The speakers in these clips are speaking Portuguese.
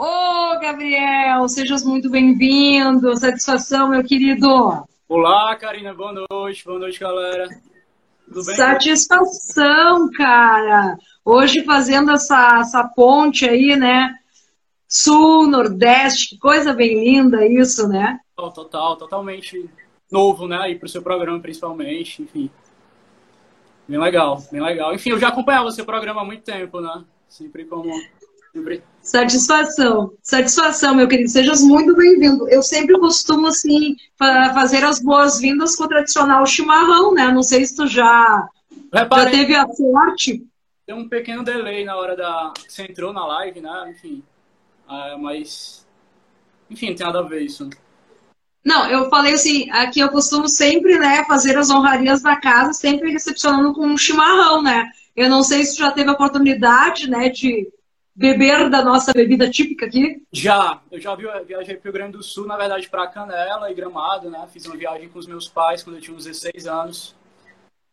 Ô, Gabriel, sejas muito bem-vindo. Satisfação, meu querido. Olá, Karina. Boa noite. Boa noite, galera. Tudo bem? Satisfação, cara. Hoje fazendo essa, essa ponte aí, né? Sul, Nordeste, que coisa bem linda isso, né? Total, totalmente novo, né? Aí pro seu programa, principalmente, enfim. Bem legal, bem legal. Enfim, eu já acompanhava o seu programa há muito tempo, né? Sempre como Satisfação, satisfação, meu querido. Sejas muito bem-vindo. Eu sempre costumo, assim, fazer as boas-vindas com o tradicional chimarrão, né? Não sei se tu já, Reparei, já teve a sorte. Tem um pequeno delay na hora da. Você entrou na live, né? Enfim. Ah, mas. Enfim, não tem nada a ver isso. Não, eu falei assim, aqui eu costumo sempre, né, fazer as honrarias da casa, sempre recepcionando com um chimarrão, né? Eu não sei se tu já teve a oportunidade, né, de beber da nossa bebida típica aqui? Já, eu já viajei para o Rio Grande do Sul, na verdade, para Canela e Gramado, né? Fiz uma viagem com os meus pais quando eu tinha uns 16 anos.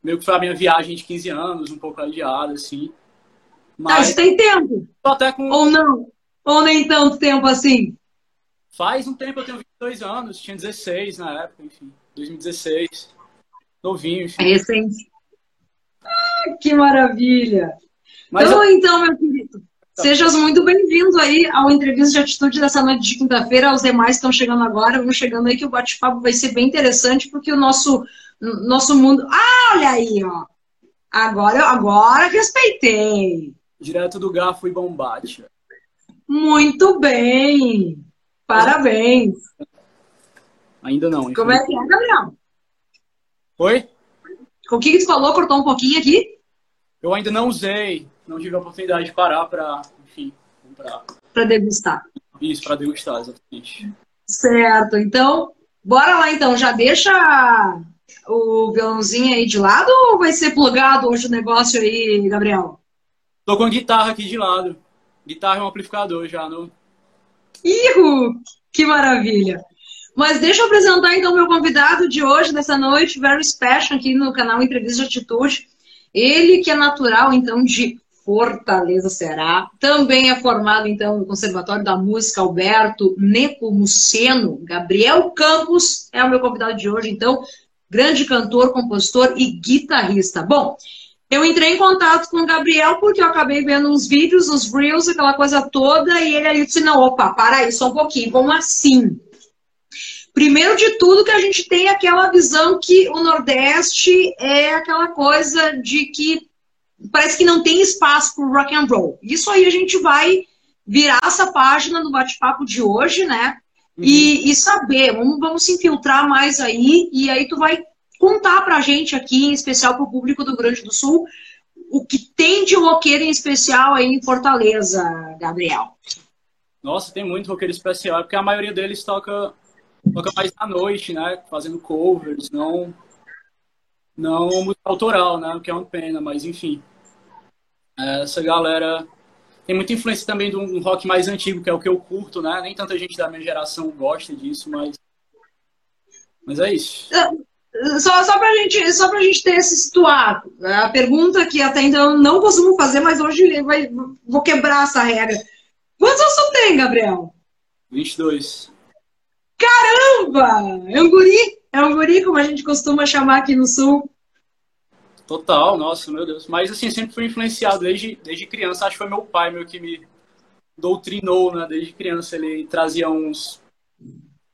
Meio que foi a minha viagem de 15 anos, um pouco adiada, assim. Mas ah, isso tem tempo? Até com... Ou não? Ou nem tanto tempo assim? Faz um tempo, eu tenho 22 anos, tinha 16 na época, enfim, 2016. Novinho, enfim. É recente. Ah, que maravilha! Mas então, eu... então, meu querido, Sejas muito bem-vindo aí ao Entrevista de Atitude dessa noite de quinta-feira. Aos demais que estão chegando agora, vamos chegando aí que o bate-papo vai ser bem interessante, porque o nosso, nosso mundo. Ah, olha aí, ó. Agora, agora respeitei. Direto do garfo e bombate. Muito bem. Parabéns. Ainda não. Como é que é, Gabriel? Oi? O que, que tu falou? Cortou um pouquinho aqui? Eu ainda não usei não tive a oportunidade de parar para. Para degustar. Isso, para degustar, exatamente. Certo, então, bora lá então. Já deixa o violãozinho aí de lado ou vai ser plugado hoje o negócio aí, Gabriel? Tô com a guitarra aqui de lado. Guitarra é um amplificador já, no. Ihu! Que maravilha! Mas deixa eu apresentar então meu convidado de hoje, dessa noite, very special aqui no canal Entrevista de Atitude. Ele que é natural, então, de Fortaleza, Ceará. Também é formado, então, no Conservatório da Música Alberto Nepomuceno. Gabriel Campos é o meu convidado de hoje, então, grande cantor, compositor e guitarrista. Bom, eu entrei em contato com o Gabriel porque eu acabei vendo uns vídeos, uns reels, aquela coisa toda, e ele ali disse, não, opa, para aí só um pouquinho, vamos assim. Primeiro de tudo que a gente tem aquela visão que o Nordeste é aquela coisa de que parece que não tem espaço para rock and roll. Isso aí a gente vai virar essa página no bate-papo de hoje, né? Uhum. E, e, saber, vamos, vamos se infiltrar mais aí, e aí tu vai contar pra gente aqui, em especial pro público do Rio Grande do Sul, o que tem de roqueiro em especial aí em Fortaleza, Gabriel. Nossa, tem muito roqueiro especial, porque a maioria deles toca, toca mais à noite, né? Fazendo covers, não não música autoral, né? O que é uma pena, mas enfim. Essa galera tem muita influência também de um rock mais antigo, que é o que eu curto, né? Nem tanta gente da minha geração gosta disso, mas. Mas é isso. É, só, só, pra gente, só pra gente ter se situado. A pergunta que até então não costumo fazer, mas hoje vai, vou quebrar essa regra. Quantos anos você tem, Gabriel? 22. Caramba! É um guri? É um guri, como a gente costuma chamar aqui no Sul. Total, nossa, meu Deus. Mas assim, sempre fui influenciado desde, desde criança. Acho que foi meu pai meu que me doutrinou, né? Desde criança ele trazia uns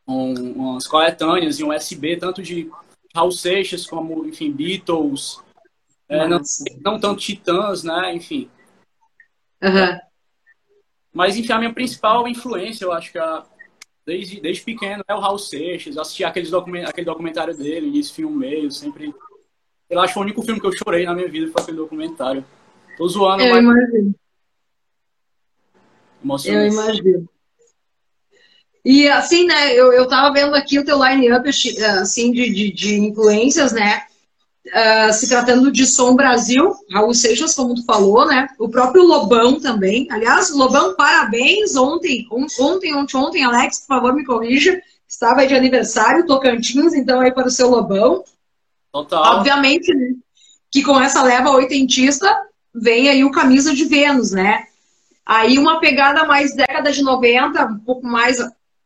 um, umas coletâneas e um SB, tanto de Raul Seixas como, enfim, Beatles. É, não, não tanto Titãs, né? Enfim. Uhum. Mas, enfim, a minha principal influência, eu acho que a, desde, desde pequeno é o Raul Seixas. Assisti aqueles document, aquele documentário dele, início, filme, meio, sempre. Eu acho que o único filme que eu chorei na minha vida foi aquele documentário. Tô zoando, eu mas. Imagino. Eu imagino. E assim, né, eu, eu tava vendo aqui o teu line-up, assim, de, de, de influências, né? Uh, se tratando de Som Brasil, Raul Seixas, como tu falou, né? O próprio Lobão também. Aliás, Lobão, parabéns ontem, ontem, ontem, ontem, Alex, por favor, me corrija. Estava de aniversário, Tocantins, então aí para o seu Lobão. Total. Obviamente, né? Que com essa leva oitentista vem aí o Camisa de Vênus, né? Aí uma pegada mais década de 90, um pouco mais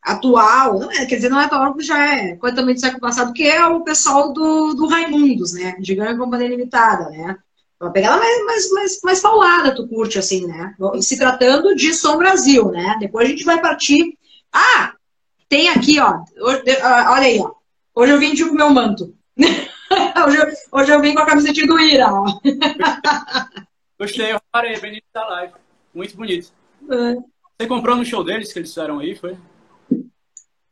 atual, não é, quer dizer, não é atual, porque já é coisa também do século passado, que é o pessoal do, do Raimundos, né? Gigante Companhia Limitada, né? Uma pegada mais, mais, mais, mais paulada, tu curte, assim, né? Se tratando de Som Brasil, né? Depois a gente vai partir. Ah! Tem aqui, ó. Olha aí, ó. Hoje eu vim de meu manto. hoje, eu, hoje eu vim com a camiseta do Ira, ó. Gostei, eu parei, bem da live. Muito bonito. É. Você comprou no show deles que eles fizeram aí, foi?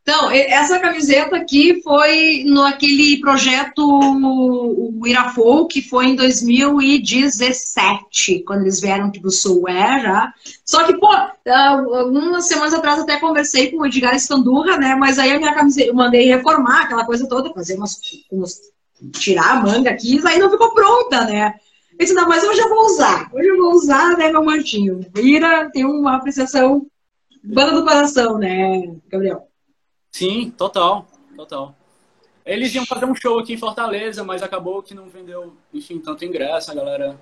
Então, essa camiseta aqui foi no aquele projeto o Irafou, que foi em 2017, quando eles vieram aqui do Sul, é, já. Só que, pô, algumas semanas atrás até conversei com o Edgar Escandurra, né, mas aí a minha camiseta, eu mandei reformar aquela coisa toda, fazer umas, umas tirar a manga aqui, aí não ficou pronta, né. Eu disse, não, mas hoje eu vou usar, hoje eu vou usar, né, meu mantinho. Ira tem uma apreciação banda do coração, né, Gabriel? Sim, total, total. Eles iam fazer um show aqui em Fortaleza, mas acabou que não vendeu, enfim, tanto ingresso, a galera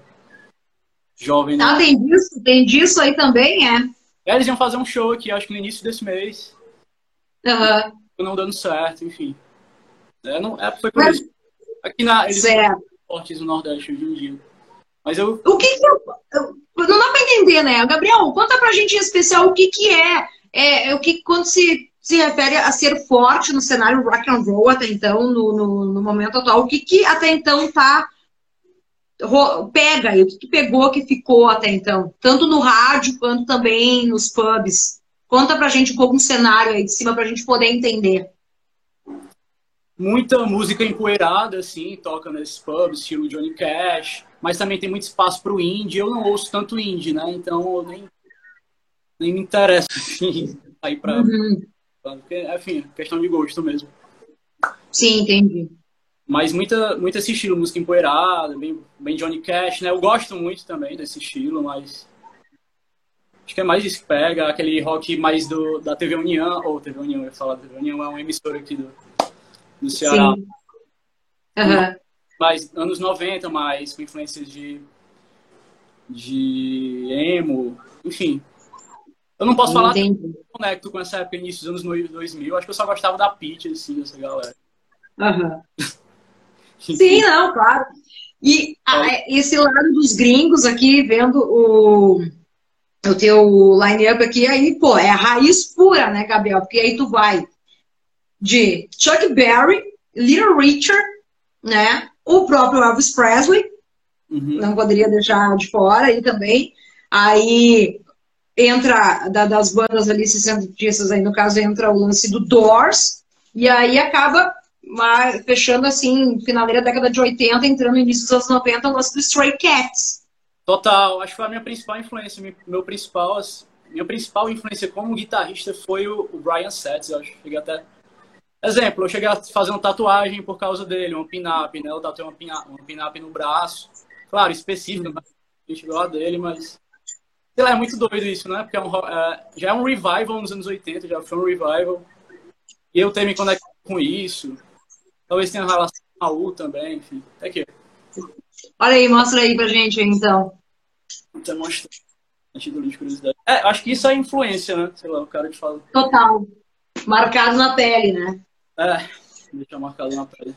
jovem. Né? Ah, tem disso? Tem disso aí também, é? é? Eles iam fazer um show aqui, acho que no início desse mês. Uhum. Não dando certo, enfim. É, não, é, foi por mas... isso. Aqui na, eles certo. fortes no Nordeste hoje em dia. Mas eu... O que que eu... Não dá pra entender, né? Gabriel, conta pra gente em especial o que que é, é o que quando se se refere a ser forte no cenário rock and roll até então, no, no, no momento atual. O que, que até então tá pega aí, o que, que, pegou que ficou até então, tanto no rádio quanto também nos pubs. Conta pra gente um pouco um cenário aí de cima pra gente poder entender. Muita música empoeirada, assim, toca nesses pubs, estilo Johnny Cash, mas também tem muito espaço pro indie. Eu não ouço tanto indie, né? Então eu nem, nem me interessa, assim, sair pra. Uhum porque, enfim, questão de gosto mesmo. Sim, entendi. Mas muita, muito esse estilo, música empoeirada, bem, bem Johnny Cash, né? Eu gosto muito também desse estilo, mas acho que é mais isso que pega, aquele rock mais do, da TV União, ou TV União, eu ia falar, TV União é uma emissora aqui do, do Ceará. Sim. Uhum. Mais anos 90, mais com influências de, de emo, enfim, eu não posso falar que conecto com essa época, início dos anos 2000. Acho que eu só gostava da Peach, assim, dessa galera. Uhum. Sim, não, claro. E a, esse lado dos gringos aqui, vendo o, o teu line-up aqui, aí, pô, é a raiz pura, né, Gabriel? Porque aí tu vai de Chuck Berry, Little Richard, né? O próprio Elvis Presley, uhum. não poderia deixar de fora aí também. Aí entra da, das bandas ali sessentistas aí no caso entra o lance do Doors e aí acaba fechando assim finaleira da década de 80 entrando no início dos anos 90 o lance do Stray Cats. Total acho que foi a minha principal influência meu principal minha principal influência como guitarrista foi o, o Brian Setz eu acho cheguei até exemplo eu cheguei a fazer uma tatuagem por causa dele uma pin-up né eu tatuei uma pin-up uma pin no braço claro específica mas a gente lá dele mas Sei lá, é muito doido isso, né? Porque é um, é, já é um revival nos anos 80, já foi um revival. E eu tenho me conectado com isso. Talvez tenha relação com a U também, enfim. Até aqui. Olha aí, mostra aí pra gente, então. Então, mostra. de curiosidade. É, acho que isso é influência, né? Sei lá, o cara que fala. Total. Marcado na pele, né? É, deixa marcado na pele.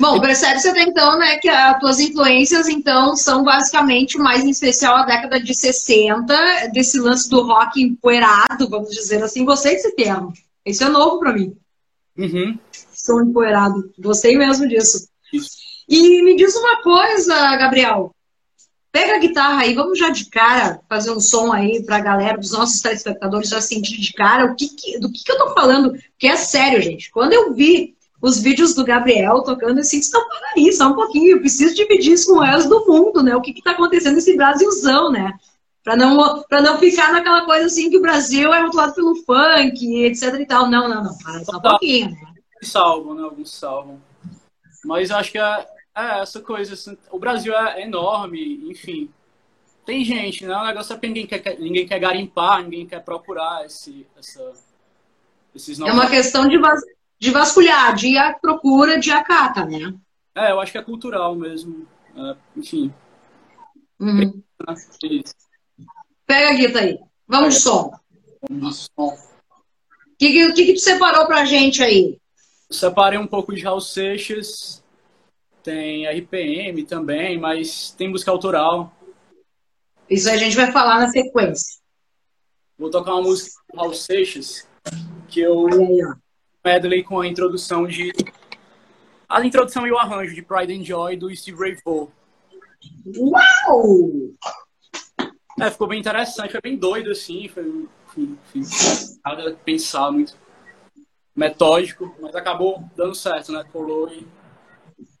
Bom, percebe-se até então, né, que as tuas influências, então, são basicamente, mais em especial, a década de 60, desse lance do rock empoeirado, vamos dizer assim. Gostei desse termo. Esse é novo para mim. Uhum. Som empoeirado. Gostei mesmo disso. Isso. E me diz uma coisa, Gabriel. Pega a guitarra aí, vamos já de cara fazer um som aí pra galera, dos nossos telespectadores já sentir de cara o que, que do que, que eu tô falando, que é sério, gente. Quando eu vi os vídeos do Gabriel tocando assim, não, aí, só um pouquinho, eu preciso dividir isso com o resto do mundo, né? O que está acontecendo nesse Brasilzão, né? Para não, não ficar naquela coisa assim que o Brasil é rotulado pelo funk, etc e tal. Não, não, não, para só um pouquinho, né? Salvam, né? Alguns salvam. Mas eu acho que é, é essa coisa, assim, o Brasil é enorme, enfim. Tem gente, né? O negócio é que ninguém quer, ninguém quer garimpar, ninguém quer procurar esse, essa, esses novos... É uma questão de de vasculhar, de a procura, de acata, né? É, eu acho que é cultural mesmo. É, enfim. Uhum. Pega a guita aí. Vamos de som. Vamos som. O que, que, que, que tu separou pra gente aí? Eu separei um pouco de Raul Seixas, tem RPM também, mas tem música autoral. Isso a gente vai falar na sequência. Vou tocar uma música do Raul Seixas, que eu medley com a introdução de. A introdução e o arranjo de Pride and Joy do Steve Ray Vaughan. Uau! É, ficou bem interessante, foi bem doido assim, foi, enfim, nada pensar muito metódico, mas acabou dando certo, né? Colou e,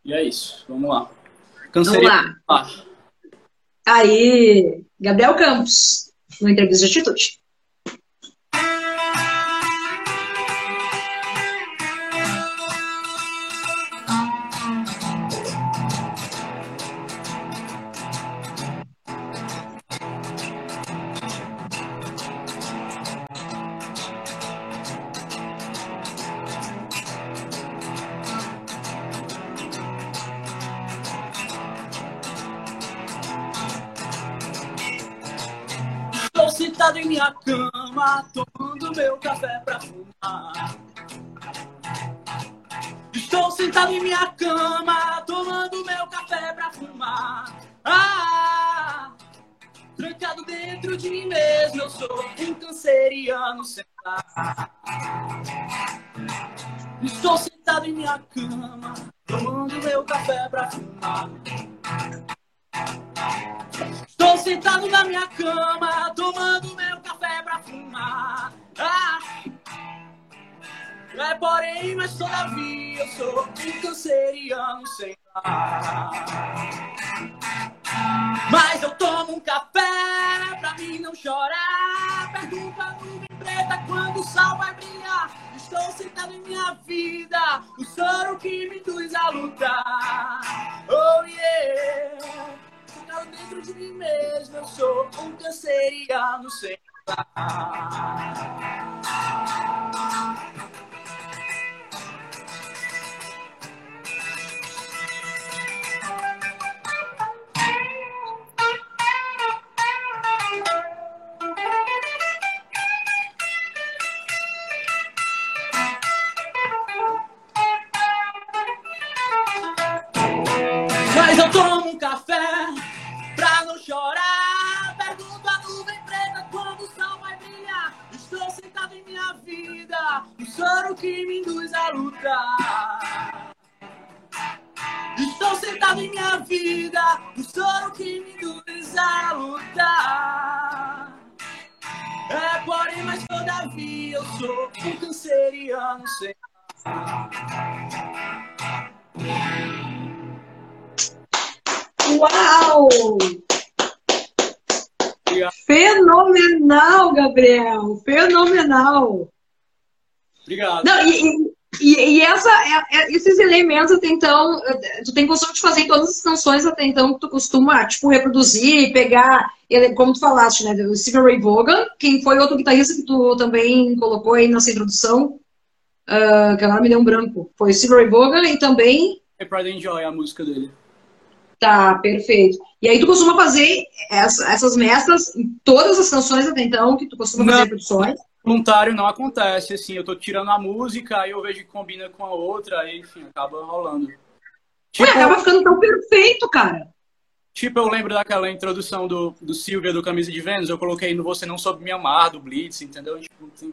e é isso. Vamos lá. Canceria Vamos lá. Aí, Gabriel Campos, no entrevista de atitude. Que me induz a lutar. Oh yeah! dentro de mim mesmo eu sou um canceriano sem Mas vida, o soro que me induz a lutar. Estou sentado em minha vida, o soro que me induz a lutar. É porém, mas todavia eu sou um canceriano sem. Uau! Fenomenal, Gabriel! Fenomenal! Obrigado. Não, e, e, e essa, é, é, esses elementos até então, tu tem costume de fazer em todas as canções até então que tu costuma, tipo, reproduzir, pegar, como tu falaste, né, o Stephen Ray Vaughan, quem foi outro guitarrista que tu também colocou aí nessa introdução, uh, que agora me deu um branco, foi o Stephen Ray Vaughan e também... É Pride and Joy, a música dele. Tá, perfeito. E aí tu costuma fazer essa, essas mesclas em todas as canções até então, que tu costuma não, fazer produções? Voluntário não acontece, assim, eu tô tirando a música, aí eu vejo que combina com a outra, aí, enfim, acaba rolando. Tipo, Ué, acaba ficando tão perfeito, cara. Tipo, eu lembro daquela introdução do, do Silvia do Camisa de Vênus, eu coloquei no Você Não Soube Me Amar, do Blitz, entendeu? Tipo, assim...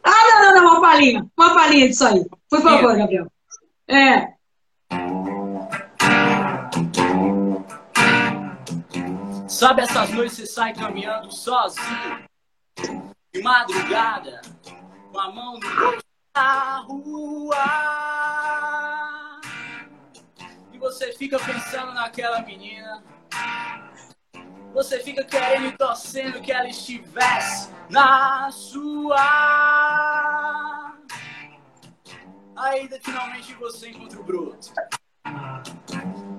Ah, não, não, não, uma palhinha, uma palhinha disso aí. Por favor, Gabriel. É. Sabe essas noites você sai caminhando sozinho, de madrugada, com a mão no na rua. E você fica pensando naquela menina. Você fica querendo e torcendo que ela estivesse na sua. Aí finalmente você encontra o broto.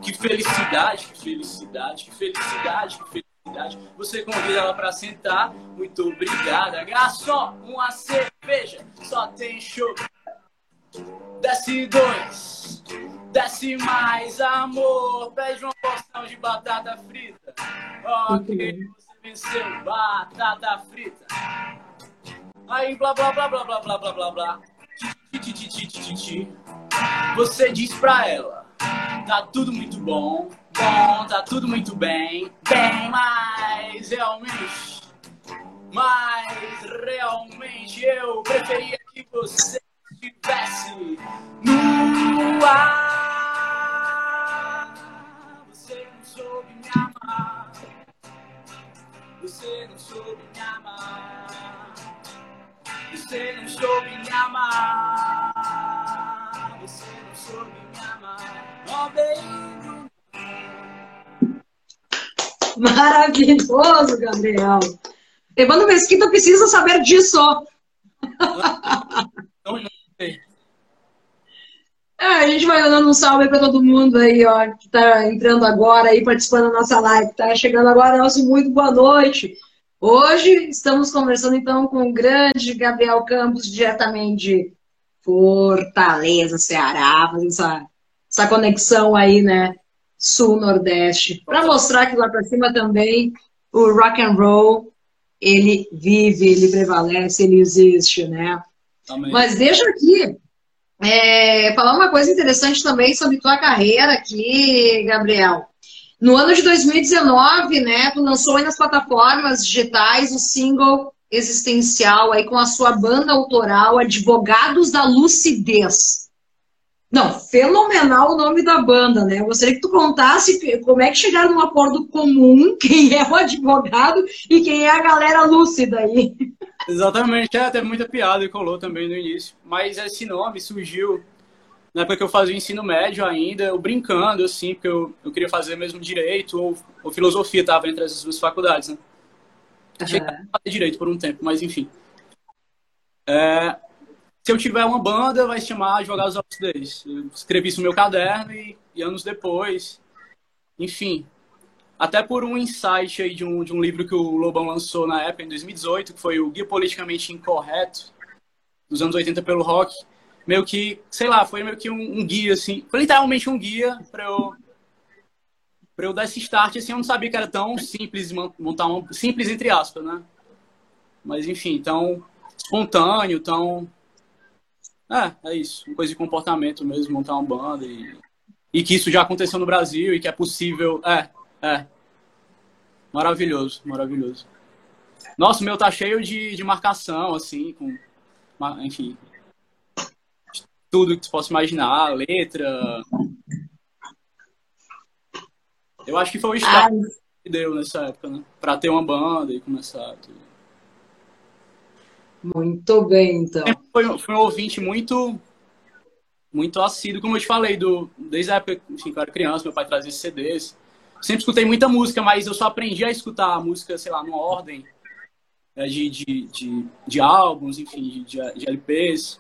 Que felicidade, que felicidade, que felicidade, que felicidade. Você convida ela para sentar. Muito obrigada, garçom. Uma cerveja, só tem show. Desce dois, desce mais amor. Pede uma porção de batata frita. Ok, você seu batata frita. Aí blá blá blá blá blá blá blá blá blá. Você diz pra ela, tá tudo muito bom, bom, tá tudo muito bem, bem, mas realmente, mas realmente eu preferia que você estivesse no ar. Você não soube me amar, você não soube me amar. Você não soube me amar. Você Maravilhoso, Gabriel. Evandro Mesquita precisa saber disso. Não, não sei. É, a gente vai dando um salve para todo mundo aí, ó, que está entrando agora aí, participando da nossa live, tá chegando agora, nosso muito boa noite. Hoje estamos conversando então com o grande Gabriel Campos, diretamente Fortaleza, Ceará, fazendo essa, essa conexão aí, né? Sul-Nordeste, para mostrar que lá para cima também o rock and roll ele vive, ele prevalece, ele existe, né? Amém. Mas deixa aqui é, falar uma coisa interessante também sobre tua carreira aqui, Gabriel. No ano de 2019, né, tu lançou aí nas plataformas digitais o single existencial aí com a sua banda autoral Advogados da Lucidez. Não, fenomenal o nome da banda, né? Eu gostaria que tu contasse como é que chegaram num acordo comum, quem é o advogado e quem é a galera lúcida aí. Exatamente, é, teve muita piada e colou também no início. Mas esse nome surgiu na época que eu fazia ensino médio ainda, eu brincando, assim, porque eu, eu queria fazer mesmo direito ou, ou filosofia, estava entre as duas faculdades, né? Uhum. Cheguei a fazer direito por um tempo, mas enfim. É, se eu tiver uma banda, vai se chamar Jogar os Olhos deles. Eu escrevi isso no meu caderno e, e, anos depois, enfim. Até por um insight aí de um, de um livro que o Lobão lançou na época, em 2018, que foi o Guia Politicamente Incorreto, dos anos 80 pelo rock meio que, sei lá, foi meio que um, um guia, assim, foi literalmente um guia para eu para eu dar esse start, assim, eu não sabia que era tão simples montar um simples entre aspas, né? Mas enfim, tão espontâneo, tão é, é isso, uma coisa de comportamento mesmo, montar uma banda e, e que isso já aconteceu no Brasil e que é possível, é, é. Maravilhoso, maravilhoso. Nossa, o meu tá cheio de, de marcação, assim, com, enfim, tudo que você possa imaginar, letra. Eu acho que foi o estado que deu nessa época, né? Pra ter uma banda e começar tudo. Muito bem, então. Foi, foi um ouvinte muito muito assíduo, como eu te falei, do, desde a época enfim, que eu era criança, meu pai trazia CDs. Sempre escutei muita música, mas eu só aprendi a escutar a música, sei lá, numa ordem né, de, de, de, de álbuns, enfim, de, de LPs.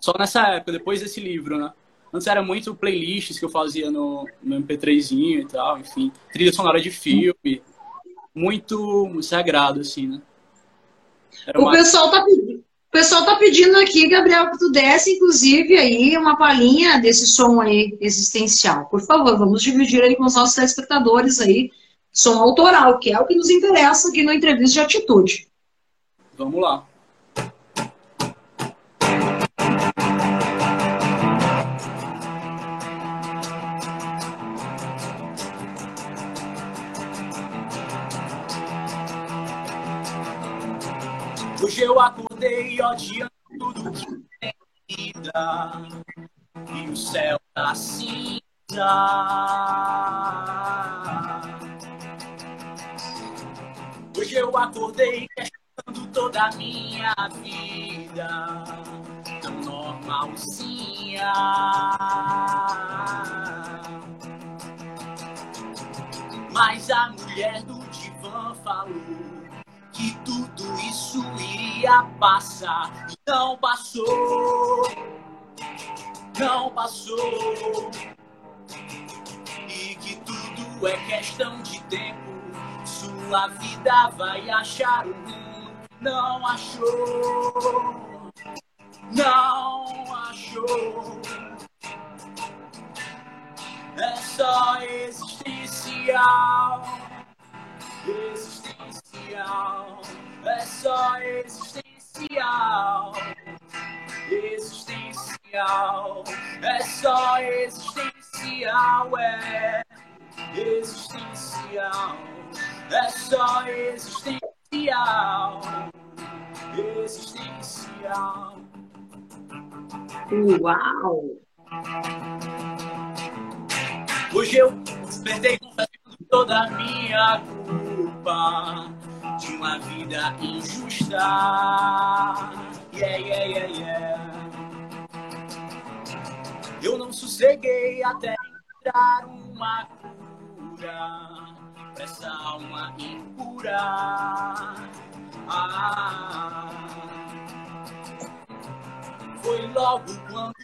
Só nessa época, depois desse livro, né? Antes era muito playlists que eu fazia no, no MP3zinho e tal, enfim. Trilha sonora de filme. Muito, sagrado, assim, né? Era o, uma... pessoal tá pedindo, o pessoal tá pedindo aqui, Gabriel, que tu desse, inclusive, aí uma palhinha desse som aí existencial. Por favor, vamos dividir aí com os nossos telespectadores aí, som autoral, que é o que nos interessa aqui no Entrevista de Atitude. Vamos lá. Hoje eu acordei odiando tudo que tem vida e o céu tá cinza. Hoje eu acordei questionando toda a minha vida, tão normalzinha. Mas a mulher do divã falou tudo isso iria passar. Não passou, não passou. E que tudo é questão de tempo. Sua vida vai achar o mundo. Não achou, não achou. É só existencial, existencial existencial, é só existencial. Existencial, é só existencial, é existencial, é só existencial, existencial. Uau! Hoje eu despertei confessando toda a minha culpa de uma vida injusta. Yeah, yeah, yeah, yeah. Eu não sosseguei até encontrar uma cura pra essa alma impura. Ah, foi logo quando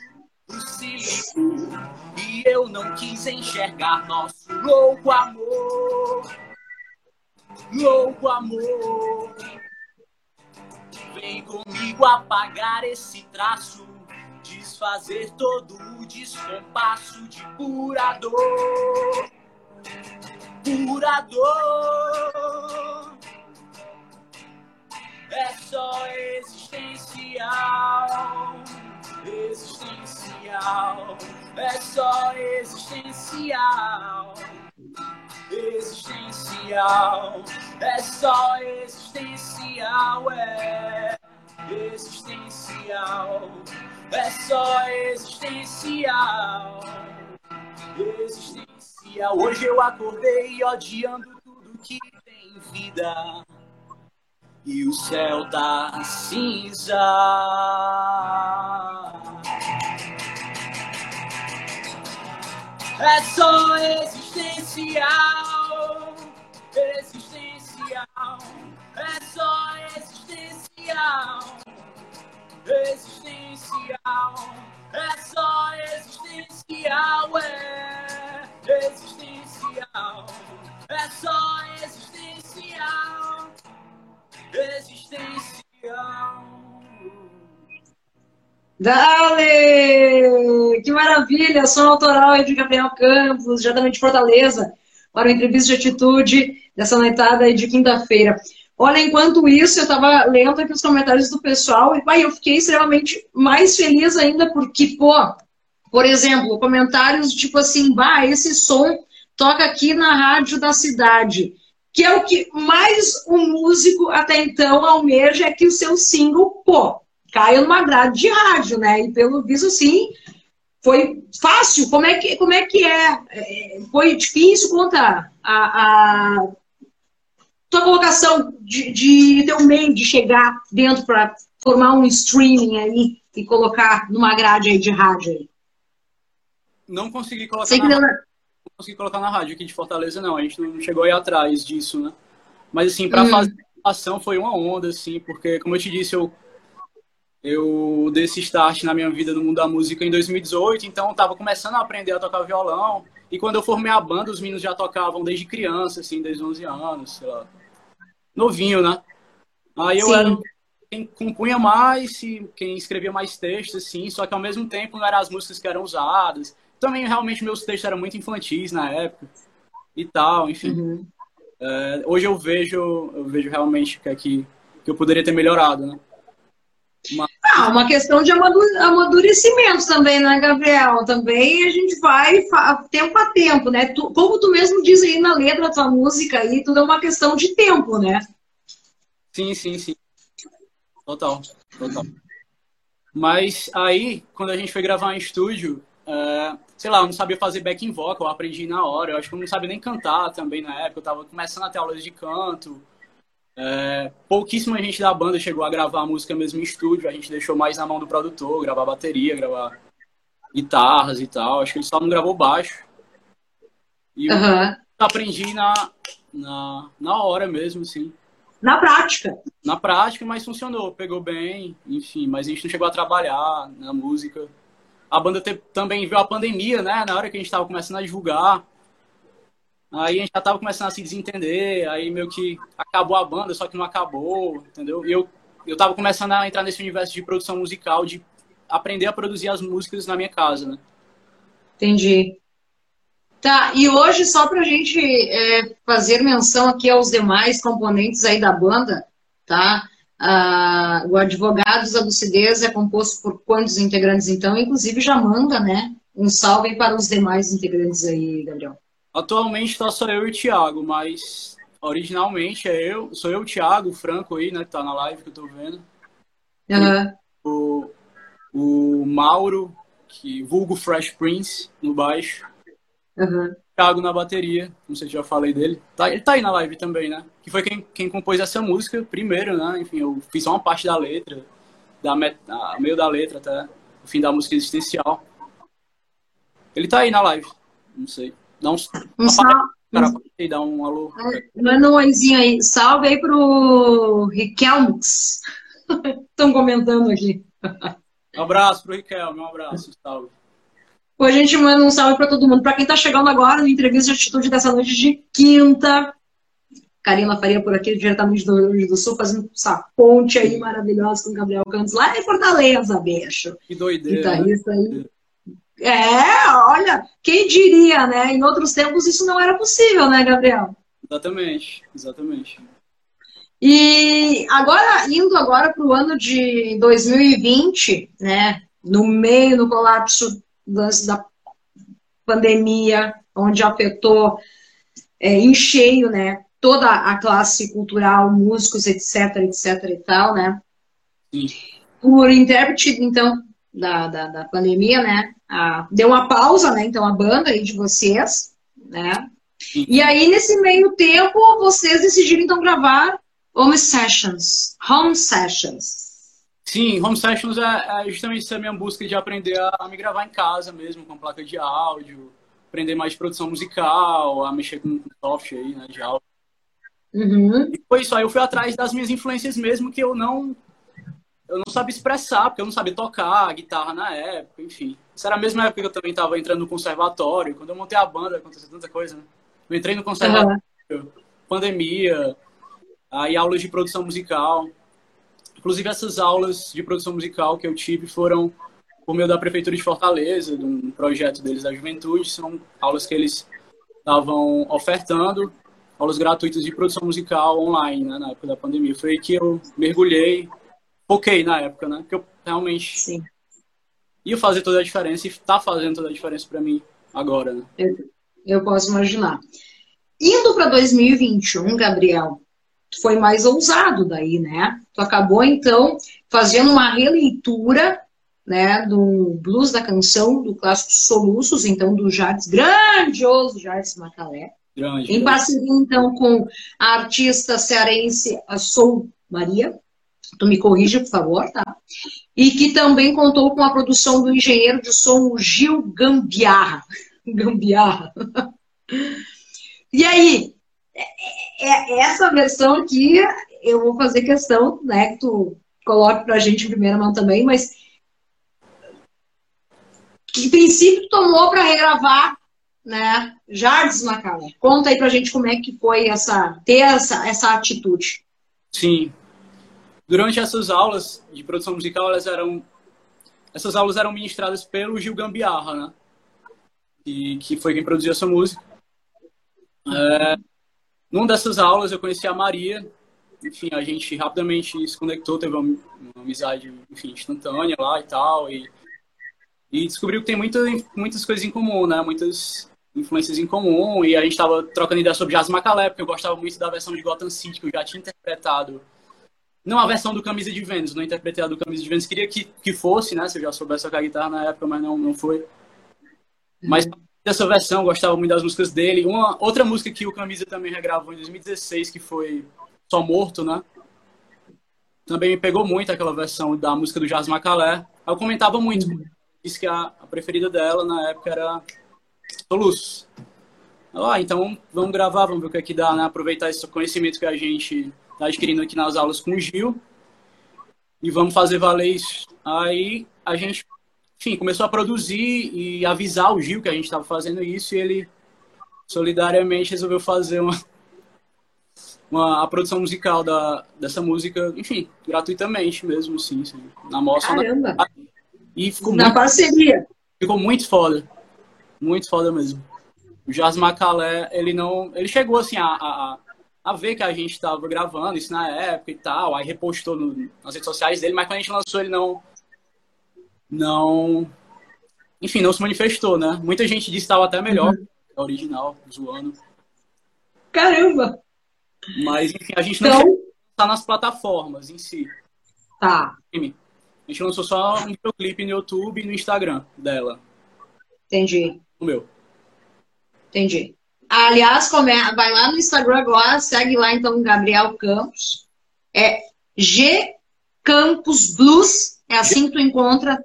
o silêncio e eu não quis enxergar nosso louco amor. Louco amor, vem comigo apagar esse traço, desfazer todo o descompasso de pura dor. Pura dor é só existencial, existencial, é só existencial, existencial, é só existencial, é. Existencial, é só existencial, existencial. Hoje eu acordei odiando tudo que tem vida e o céu tá cinza. É só existencial, existencial, é só existencial, existencial, é só existencial, é existencial, é só existencial Dale! Que maravilha! Som autoral de Gabriel Campos, diretamente de Fortaleza, para o Entrevista de Atitude dessa noitada de quinta-feira. Olha, enquanto isso, eu estava lendo aqui os comentários do pessoal e pai, eu fiquei extremamente mais feliz ainda porque, pô, por exemplo, comentários tipo assim, bah, esse som toca aqui na rádio da cidade que é o que mais o músico até então almeja é que o seu single, pô, caia numa grade de rádio, né? E pelo visto, sim, foi fácil. Como é que, como é, que é? é foi difícil? Conta a, a tua colocação de, de teu meio de chegar dentro para formar um streaming aí e colocar numa grade aí de rádio aí. Não consegui colocar. na consegui colocar na rádio aqui de Fortaleza, não. A gente não chegou aí atrás disso, né? Mas, assim, para hum. fazer a ação foi uma onda, assim, porque, como eu te disse, eu, eu dei esse start na minha vida no mundo da música em 2018, então eu tava começando a aprender a tocar violão. E quando eu formei a banda, os meninos já tocavam desde criança, assim, desde 11 anos, sei lá. Novinho, né? Aí eu Sim. era quem compunha mais, quem escrevia mais textos, assim, só que ao mesmo tempo não eram as músicas que eram usadas. Também, realmente, meus textos eram muito infantis na época e tal, enfim. Uhum. É, hoje eu vejo, eu vejo realmente que, aqui, que eu poderia ter melhorado, né? Mas... Ah, uma questão de amadurecimento também, né, Gabriel? Também a gente vai tempo a tempo, né? Tu, como tu mesmo diz aí na letra da tua música aí, tudo é uma questão de tempo, né? Sim, sim, sim. Total, total. Mas aí, quando a gente foi gravar em estúdio, é, sei lá, eu não sabia fazer backing vocal, eu aprendi na hora. Eu acho que eu não sabia nem cantar também na época. Eu tava começando a ter aulas de canto. É, pouquíssima gente da banda chegou a gravar a música mesmo em estúdio. A gente deixou mais na mão do produtor, gravar bateria, gravar guitarras e tal. Acho que ele só não gravou baixo. E uhum. eu aprendi na, na, na hora mesmo, assim. Na prática. Na prática, mas funcionou, pegou bem, enfim. Mas a gente não chegou a trabalhar na música a banda também viu a pandemia, né? Na hora que a gente estava começando a divulgar. Aí a gente já estava começando a se desentender, aí meio que acabou a banda, só que não acabou, entendeu? E eu, eu tava começando a entrar nesse universo de produção musical, de aprender a produzir as músicas na minha casa, né? Entendi. Tá, e hoje, só para a gente é, fazer menção aqui aos demais componentes aí da banda, tá? Ah, o Advogados da Lucidez é composto por quantos integrantes, então? Inclusive já manda, né? Um salve para os demais integrantes aí, Gabriel. Atualmente está só eu e o Thiago, mas originalmente é eu, sou eu, o Thiago, o Franco aí, né? Que tá na live que eu tô vendo. Uhum. O, o Mauro, que vulgo Fresh Prince, no baixo. Uhum. Thiago na bateria, não sei se já falei dele. Tá, ele tá aí na live também, né? Que foi quem, quem compôs essa música primeiro, né? Enfim, eu fiz só uma parte da letra, da met... meio da letra até, o fim da música existencial. Ele tá aí na live, não sei. Dá uns. Um salve. Cara, dá um alô. Manda um oizinho aí. Salve aí pro Riquelmux. Estão comentando aqui. Um abraço pro Riquelme, um abraço, salve. Hoje a gente manda um salve para todo mundo. Para quem está chegando agora no entrevista de atitude dessa noite de quinta. Karina Faria por aqui, diretamente do Rio Grande do Sul, fazendo essa ponte aí maravilhosa com o Gabriel Cantos, lá em Fortaleza, bicho. Que doideira. Guitarrista aí. É, olha, quem diria, né? Em outros tempos isso não era possível, né, Gabriel? Exatamente, exatamente. E agora, indo agora para o ano de 2020, né? No meio, no colapso da pandemia, onde afetou é, em cheio, né, toda a classe cultural, músicos, etc, etc e tal, né? Sim. Por intérprete, então, da, da, da pandemia, né, a, deu uma pausa, né, então, a banda aí de vocês, né? Sim. E aí, nesse meio tempo, vocês decidiram, então, gravar Home Sessions, Home Sessions. Sim, Home Sessions é, é justamente essa minha busca de aprender a, a, me gravar em casa mesmo, com placa de áudio, aprender mais de produção musical, a mexer com software aí, né, de áudio. Uhum. E foi isso, aí eu fui atrás das minhas influências mesmo, que eu não eu não sabia expressar, porque eu não sabia tocar guitarra na época, enfim. Isso era a mesma época que eu também estava entrando no conservatório, quando eu montei a banda, aconteceu tanta coisa, né? Eu entrei no conservatório, uhum. pandemia, aí aulas de produção musical. Inclusive, essas aulas de produção musical que eu tive foram por meio da Prefeitura de Fortaleza, de um projeto deles da juventude. São aulas que eles estavam ofertando, aulas gratuitas de produção musical online, né, na época da pandemia. Foi aí que eu mergulhei, foquei na época, né? Que eu realmente Sim. ia fazer toda a diferença e está fazendo toda a diferença para mim agora, né? Eu, eu posso imaginar. Indo para 2021, Gabriel, foi mais ousado daí, né? Tu acabou, então, fazendo uma releitura né, do blues da canção, do clássico Soluços, então, do Jardim, grandioso Jardim Macalé. Grande, em parceria, então, com a artista cearense a Sou Maria. Tu me corrija, por favor, tá? E que também contou com a produção do engenheiro de som Gil Gambiarra. Gambiarra. E aí, é, essa versão aqui, eu vou fazer questão, né, que tu coloque pra gente em primeira mão também, mas que princípio tomou para regravar, né, Jardim Macalé? Conta aí pra gente como é que foi essa, ter essa, essa atitude. Sim. Durante essas aulas de produção musical, elas eram essas aulas eram ministradas pelo Gil Gambiarra, né? E, que foi quem produziu essa música. É, numa dessas aulas eu conheci a Maria, enfim, a gente rapidamente se conectou, teve uma, uma amizade, enfim, instantânea lá e tal, e, e descobriu que tem muita, muitas coisas em comum, né, muitas influências em comum, e a gente estava trocando ideia sobre Jazz Macalé, porque eu gostava muito da versão de Gotham City, que eu já tinha interpretado, não a versão do Camisa de Vênus, não interpretei a do Camisa de Vênus, queria que, que fosse, né, se eu já soubesse tocar guitarra na época, mas não, não foi. Mas dessa versão, gostava muito das músicas dele. Uma outra música que o Camisa também regravou em 2016, que foi Só Morto, né? Também me pegou muito aquela versão da música do Jazz Macalé. Eu comentava muito, disse que a, a preferida dela na época era Soluço. Ah, então vamos gravar, vamos ver o que é que dá, né? Aproveitar esse conhecimento que a gente está adquirindo aqui nas aulas com o Gil e vamos fazer valer isso. Aí a gente enfim, começou a produzir e avisar o Gil que a gente estava fazendo isso e ele solidariamente resolveu fazer uma, uma a produção musical da, dessa música, enfim, gratuitamente mesmo, sim, sim na mostra. Caramba! Na, e ficou na muito, parceria. Ficou muito foda. Muito foda mesmo. o Jazz Macalé, ele não. Ele chegou assim a, a, a ver que a gente estava gravando isso na época e tal, aí repostou no, nas redes sociais dele, mas quando a gente lançou ele não. Não. Enfim, não se manifestou, né? Muita gente disse que estava até melhor uhum. a original, zoando. Caramba! Mas, enfim, a gente não então... está nas plataformas em si. Tá. A gente lançou só um videoclipe no YouTube e no Instagram dela. Entendi. O meu. Entendi. Aliás, come... vai lá no Instagram agora, segue lá então o Gabriel Campos. É G Campos Blues, é assim que tu encontra.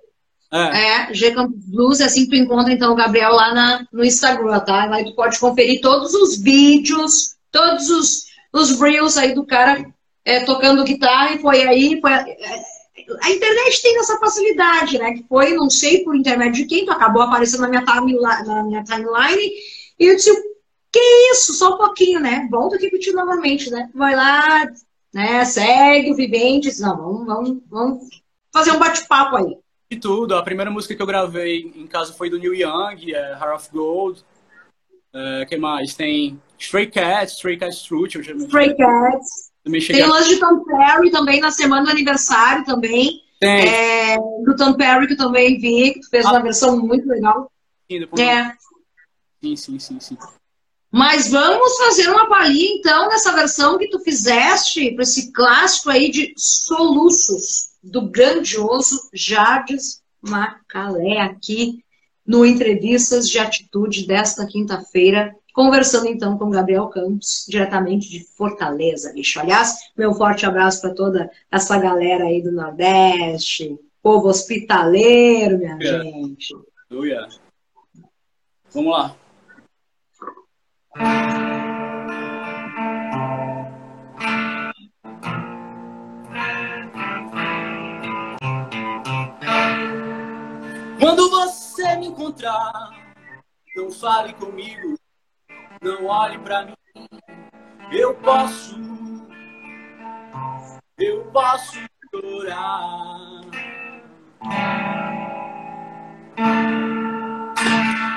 É. é, G Campos Blues, é assim tu encontra então o Gabriel lá na, no Instagram, tá? Lá tu pode conferir todos os vídeos, todos os, os reels aí do cara é, tocando guitarra e foi aí, foi, é, a internet tem essa facilidade, né? Que foi, não sei por intermédio de quem, tu acabou aparecendo na minha timeline, na minha timeline e eu disse, que isso? Só um pouquinho, né? Volta aqui contigo novamente, né? Vai lá, né? Segue o Viventes. Não, vamos, vamos, vamos fazer um bate-papo aí. De tudo. A primeira música que eu gravei em casa foi do Neil Young, é Heart of Gold. É, que mais? Tem Stray Cats, Stray Cats Fruit. Stray Cats. Tem o lance de Tom Perry também na semana do aniversário também. Tem. É, do Tom Perry que eu também vi, que tu fez ah. uma versão muito legal. Sim, é. Sim, sim, sim, sim. Mas vamos fazer uma palhinha, então, dessa versão que tu fizeste para esse clássico aí de soluços do grandioso Jardes Macalé, aqui no Entrevistas de Atitude desta quinta-feira, conversando então com Gabriel Campos, diretamente de Fortaleza, bicho. Aliás, meu forte abraço para toda essa galera aí do Nordeste, povo hospitaleiro, minha yeah. gente. Yeah. Vamos lá. Quando você me encontrar, não fale comigo, não olhe para mim. Eu posso, eu posso chorar.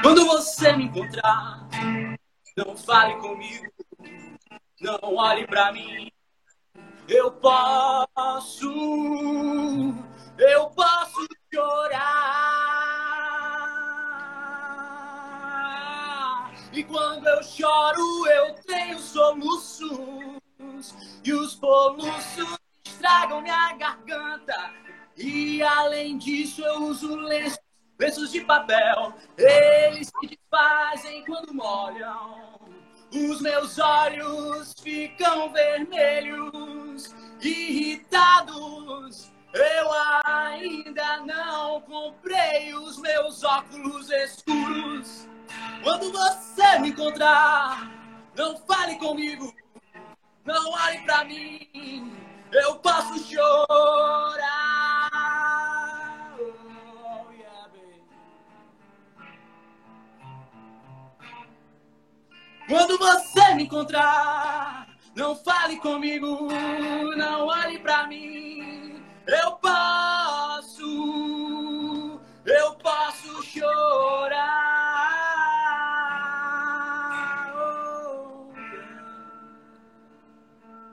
Quando você me encontrar, não fale comigo, não olhe pra mim. Eu posso, eu posso chorar. E quando eu choro, eu tenho soluços. E os soluços estragam minha garganta. E além disso, eu uso lenço lenços de papel, eles se desfazem quando molham. Os meus olhos ficam vermelhos, irritados. Eu ainda não comprei os meus óculos escuros. Quando você me encontrar, não fale comigo, não olhe pra mim. Eu posso chorar. Quando você me encontrar, não fale comigo, não olhe pra mim. Eu posso, eu posso chorar. Oh,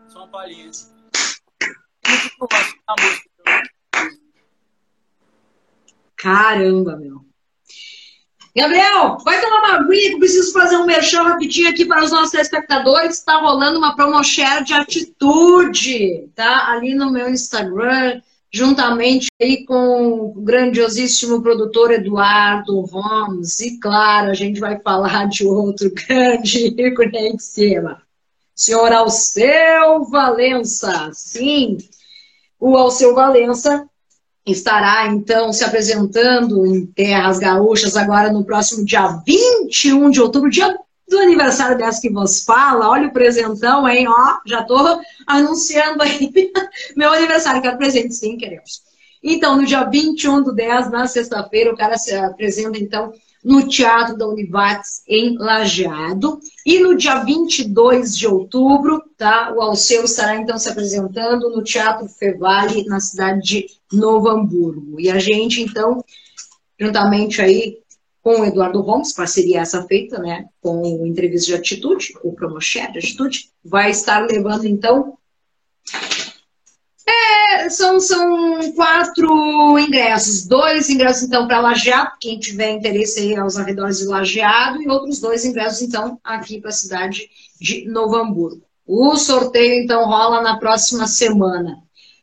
Só uma palhinha. Caramba, meu. Gabriel, vai tomar uma aguinha que eu preciso fazer um merchan rapidinho aqui para os nossos telespectadores. Está rolando uma promo share de atitude, tá? Ali no meu Instagram, juntamente aí com o grandiosíssimo produtor Eduardo Ramos. E claro, a gente vai falar de outro grande ícone aí em cima. Senhor Alceu Valença. Sim, o Alceu Valença estará então se apresentando em Terras Gaúchas agora no próximo dia 21 de outubro, dia do aniversário dessa que vos fala. Olha o presentão, hein? Ó, já tô anunciando aí meu aniversário, quero presente, sim, queremos. Então, no dia 21 do 10, na sexta-feira, o cara se apresenta, então, no Teatro da Univates, em Lajeado. E no dia 22 de outubro, tá, o Alceu estará então se apresentando no Teatro Fevale, na cidade de Novo Hamburgo. E a gente, então, juntamente aí com o Eduardo Holmes, parceria essa feita, né, com o Entrevista de Atitude, o Promoshare de Atitude, vai estar levando, então, são, são quatro ingressos. Dois ingressos, então, para Lajeado, quem tiver interesse aí aos arredores de Lajeado, e outros dois ingressos, então, aqui para a cidade de Novo Hamburgo. O sorteio, então, rola na próxima semana.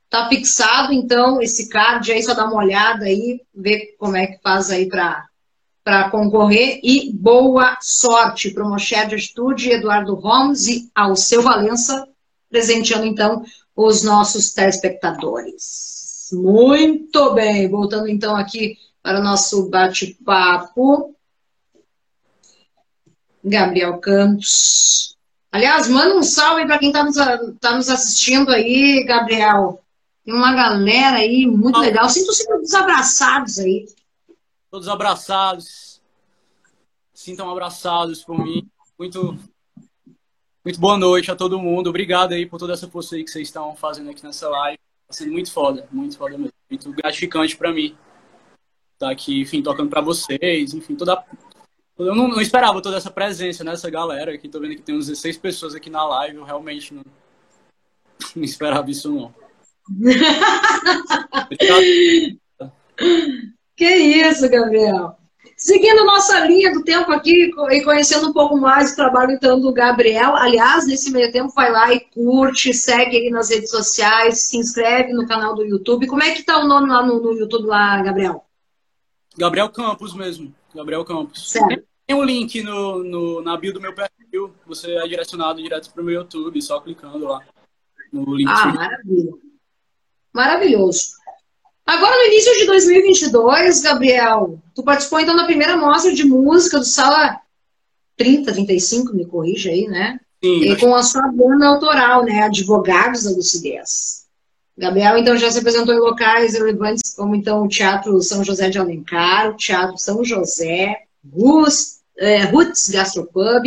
Tá fixado, então, esse card aí, só dá uma olhada aí, ver como é que faz aí para para concorrer e boa sorte Mosher de Atitude, Eduardo Holmes e ao seu Valença, presenteando então os nossos telespectadores. Muito bem, voltando então aqui para o nosso bate-papo. Gabriel Campos. Aliás, manda um salve para quem está nos, tá nos assistindo aí, Gabriel. Tem uma galera aí muito legal. Sinto-se todos abraçados aí. Todos abraçados. Sintam abraçados por mim. Muito, muito boa noite a todo mundo. Obrigado aí por toda essa força aí que vocês estão fazendo aqui nessa live. Tá sendo muito foda, muito foda mesmo. Muito gratificante para mim. Tá aqui, enfim, tocando para vocês, enfim, toda eu não, não, esperava toda essa presença nessa galera aqui. Tô vendo que tem uns 16 pessoas aqui na live. Eu realmente não, não esperava isso, não. que isso, Gabriel. Seguindo nossa linha do tempo aqui e conhecendo um pouco mais o trabalho então do Gabriel. Aliás, nesse meio tempo, vai lá e curte, segue ele nas redes sociais, se inscreve no canal do YouTube. Como é que tá o nome lá no, no YouTube lá, Gabriel? Gabriel Campos mesmo. Gabriel Campos. Certo. Tem um link no, no, na bio do meu perfil. Você é direcionado direto para o meu YouTube, só clicando lá no link. Ah, maravilha. Maravilhoso. Agora, no início de 2022, Gabriel, tu participou então da primeira mostra de música do Sala 30, 35, me corrija aí, né? Sim. E com a sua banda autoral, né? Advogados da Lucidez. Gabriel, então, já se apresentou em locais relevantes como, então, o Teatro São José de Alencar, o Teatro São José, Rus, é, Roots Gastropub,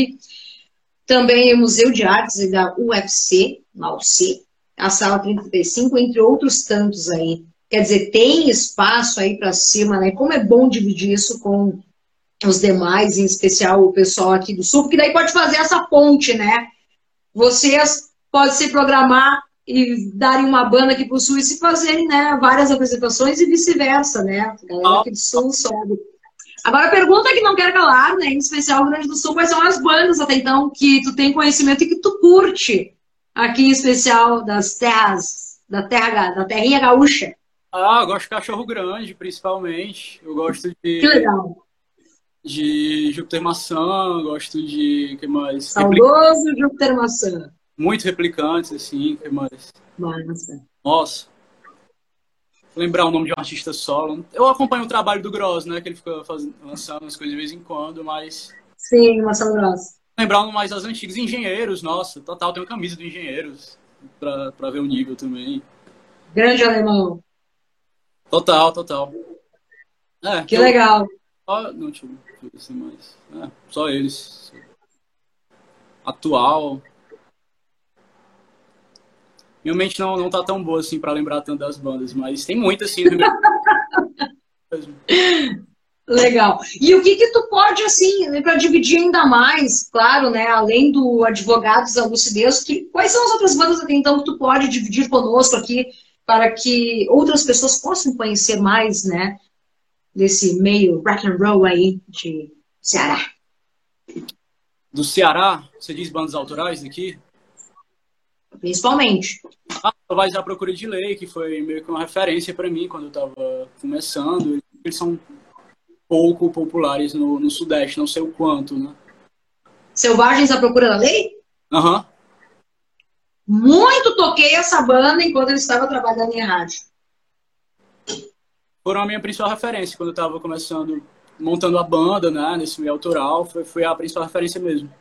também o Museu de Artes da UFC, na UC, a Sala 35, entre outros tantos aí. Quer dizer, tem espaço aí para cima, né? Como é bom dividir isso com os demais, em especial o pessoal aqui do Sul, porque daí pode fazer essa ponte, né? Vocês podem se programar e darem uma banda aqui para o Sul e se fazerem né, várias apresentações e vice-versa, né? A galera aqui do Sul sobe. Agora, a pergunta que não quero calar, né? Em especial o Grande do Sul, quais são as bandas até então que tu tem conhecimento e que tu curte aqui em especial das terras, da terra, da terrinha gaúcha? Ah, eu gosto de cachorro grande, principalmente. Eu gosto de. Que legal. De Júpiter Maçã, gosto de. que mais? Saudoso Replic... Júpiter Maçã. Muito replicantes, assim, que mais? Nossa. Nossa. Vou lembrar o nome de um artista solo. Eu acompanho o trabalho do Gross, né? Que ele fica fazendo, lançando as coisas de vez em quando, mas. Sim, Marcelo Gross. Lembrar mais as antigas. Engenheiros, nossa, total, tenho camisa do Engenheiros. Pra, pra ver o nível também. Grande alemão. Total, total. É, que eu... legal. Só, não, deixa eu ver se mais. É, só eles. Atual. Minha mente não, não tá tão boa assim para lembrar tanto das bandas, mas tem muitas assim. Legal. E o que que tu pode, assim, para dividir ainda mais, claro, né, além do Advogados da Lucidez, que, quais são as outras bandas até então que tu pode dividir conosco aqui para que outras pessoas possam conhecer mais, né, desse meio rock and roll aí de Ceará. Do Ceará, você diz bandas autorais aqui? Principalmente. Ah, vai à procura de lei, que foi meio que uma referência para mim quando eu estava começando. Eles são pouco populares no, no Sudeste, não sei o quanto, né? Selvagens à procura da lei? Aham. Uhum. Muito toquei essa banda enquanto eu estava trabalhando em rádio. Foram a minha principal referência quando eu estava começando, montando a banda, né, nesse meio autoral, foi, foi a principal referência mesmo.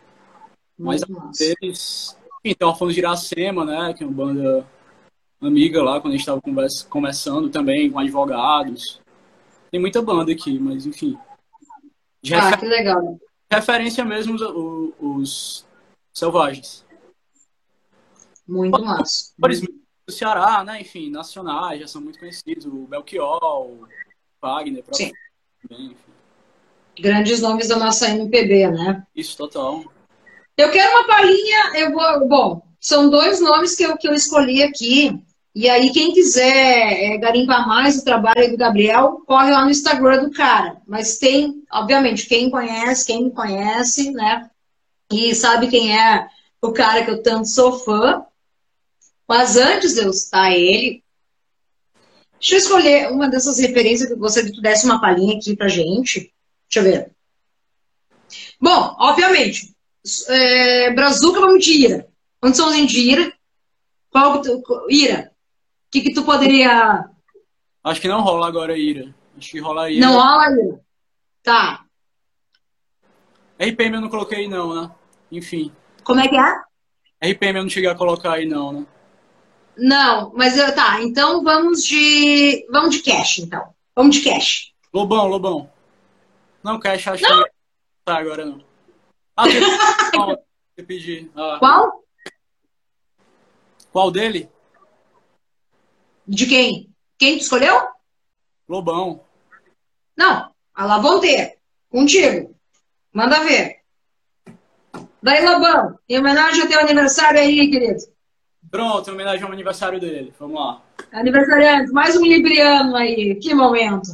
Mas eles, então, Alfonso de Iracema, né, que é uma banda amiga lá, quando a gente estava começando também, com advogados. Tem muita banda aqui, mas enfim. De ah, refer... que legal. Referência mesmo os, os selvagens. Muito massa. do Ceará, né? Enfim, nacionais, já são muito conhecidos. O Belchior, o Wagner, Sim. Também, enfim. Grandes nomes da nossa MPB, né? Isso, total. Eu quero uma palhinha, eu vou. Bom, são dois nomes que eu, que eu escolhi aqui. E aí, quem quiser é, garimpar mais o trabalho do Gabriel, corre lá no Instagram do cara. Mas tem, obviamente, quem conhece, quem me conhece, né? E sabe quem é o cara que eu tanto sou fã. Mas antes de eu citar ele, deixa eu escolher uma dessas referências que eu gostaria que tu desse uma palhinha aqui pra gente. Deixa eu ver. Bom, obviamente, é, Brazuca, vamos de Ira. Onde são os de Ira? Qual Ira? O que, que tu poderia. Acho que não rola agora Ira. Acho que rola Ira. Não rola Ira. Tá. RPM eu não coloquei, não, né? Enfim. Como é que é? RPM eu não cheguei a colocar aí, não, né? Não, mas eu, tá, então vamos de. Vamos de cash, então. Vamos de cash. Lobão, Lobão. Não, cash acho não. que tá agora não. Ah, tem... pedir. Ah. Qual? Qual dele? De quem? Quem tu escolheu? Lobão. Não, a ter. Contigo. Manda ver. Daí, Lobão, em homenagem ao teu aniversário aí, querido. Pronto, em homenagem ao aniversário dele. Vamos lá. Aniversariante, mais um libriano aí. Que momento.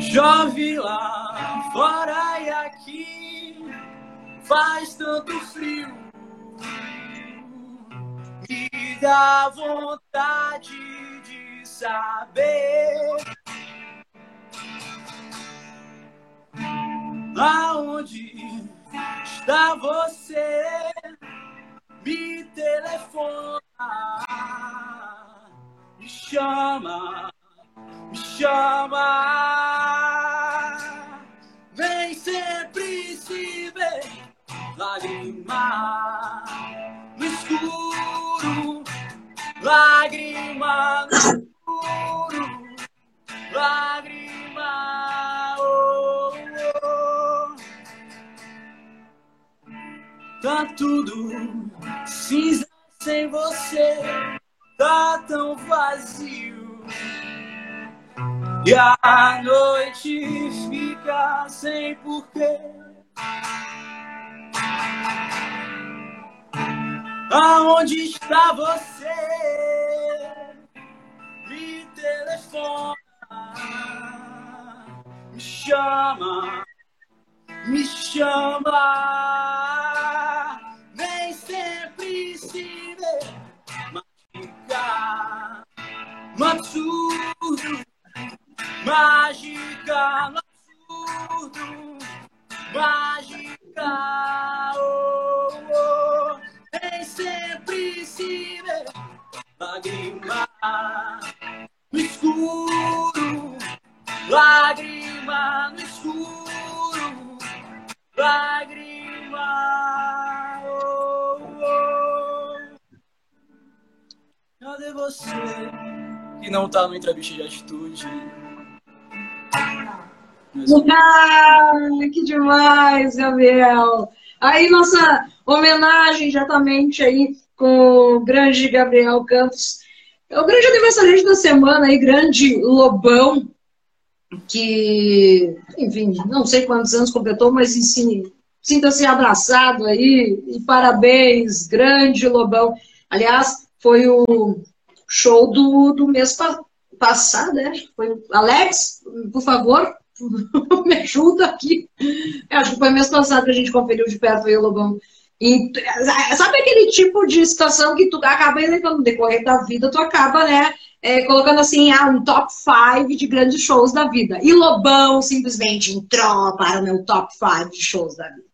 Chove lá fora faz tanto frio. Me dá vontade de saber aonde está você. Me telefona, me chama, me chama. Lágrima no escuro, lágrima no escuro, lágrima. Oh, oh. Tá tudo cinza sem você, tá tão vazio. E a noite fica sem porquê. Aonde está você? Me telefona, me chama, me chama. Nem sempre se vê, no absurdo. Mágica absurdo, mágica, oh, oh, nem sempre se vê lágrima no escuro, lágrima no escuro, lágrima, oh, oh. Cadê você que não tá no entrevista de atitude? Ah, que demais, Gabriel! Aí nossa homenagem diretamente aí com o grande Gabriel Campos. É o grande aniversariante da semana aí, grande Lobão, que, enfim, não sei quantos anos completou, mas sinta-se abraçado aí e parabéns, grande Lobão. Aliás, foi o show do, do mês passado, né? Foi Alex, por favor, me ajuda aqui. Eu acho que foi mês passado que a gente conferiu de perto aí o Lobão. E, sabe aquele tipo de situação que tu acaba, no decorrer da vida, tu acaba, né, é, colocando assim, ah, um top 5 de grandes shows da vida. E Lobão simplesmente entrou para o meu top 5 de shows da vida.